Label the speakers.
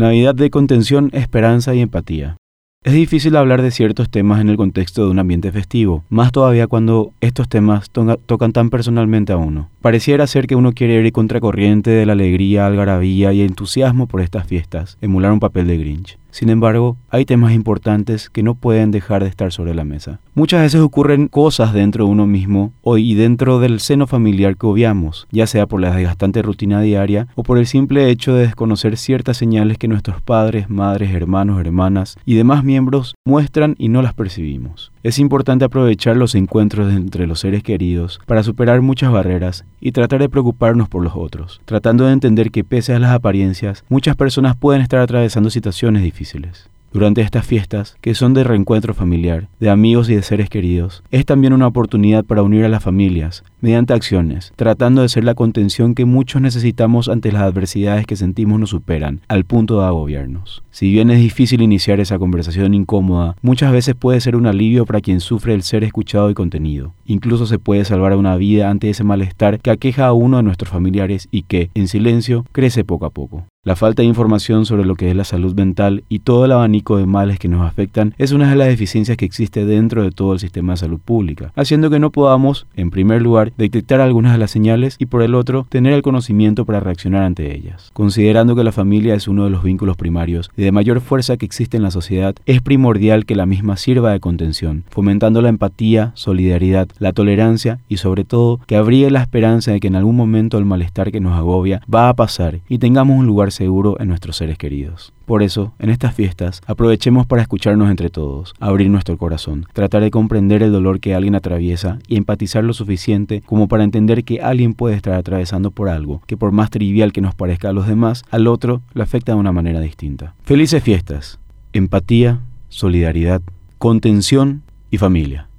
Speaker 1: Navidad de contención, esperanza y empatía. Es difícil hablar de ciertos temas en el contexto de un ambiente festivo, más todavía cuando estos temas tocan tan personalmente a uno. Pareciera ser que uno quiere ir contracorriente de la alegría, algarabía y entusiasmo por estas fiestas, emular un papel de Grinch. Sin embargo, hay temas importantes que no pueden dejar de estar sobre la mesa. Muchas veces ocurren cosas dentro de uno mismo y dentro del seno familiar que obviamos, ya sea por la desgastante rutina diaria o por el simple hecho de desconocer ciertas señales que nuestros padres, madres, hermanos, hermanas y demás muestran y no las percibimos. Es importante aprovechar los encuentros entre los seres queridos para superar muchas barreras y tratar de preocuparnos por los otros, tratando de entender que pese a las apariencias, muchas personas pueden estar atravesando situaciones difíciles. Durante estas fiestas, que son de reencuentro familiar, de amigos y de seres queridos, es también una oportunidad para unir a las familias, mediante acciones, tratando de ser la contención que muchos necesitamos ante las adversidades que sentimos nos superan, al punto de agobiarnos. Si bien es difícil iniciar esa conversación incómoda, muchas veces puede ser un alivio para quien sufre el ser escuchado y contenido. Incluso se puede salvar una vida ante ese malestar que aqueja a uno de nuestros familiares y que, en silencio, crece poco a poco. La falta de información sobre lo que es la salud mental y todo el abanico de males que nos afectan es una de las deficiencias que existe dentro de todo el sistema de salud pública, haciendo que no podamos, en primer lugar, detectar algunas de las señales y por el otro, tener el conocimiento para reaccionar ante ellas. Considerando que la familia es uno de los vínculos primarios y de mayor fuerza que existe en la sociedad, es primordial que la misma sirva de contención, fomentando la empatía, solidaridad, la tolerancia y sobre todo que abrigue la esperanza de que en algún momento el malestar que nos agobia va a pasar y tengamos un lugar seguro en nuestros seres queridos. Por eso, en estas fiestas, aprovechemos para escucharnos entre todos, abrir nuestro corazón, tratar de comprender el dolor que alguien atraviesa y empatizar lo suficiente como para entender que alguien puede estar atravesando por algo que por más trivial que nos parezca a los demás, al otro le afecta de una manera distinta. Felices fiestas, empatía, solidaridad, contención y familia.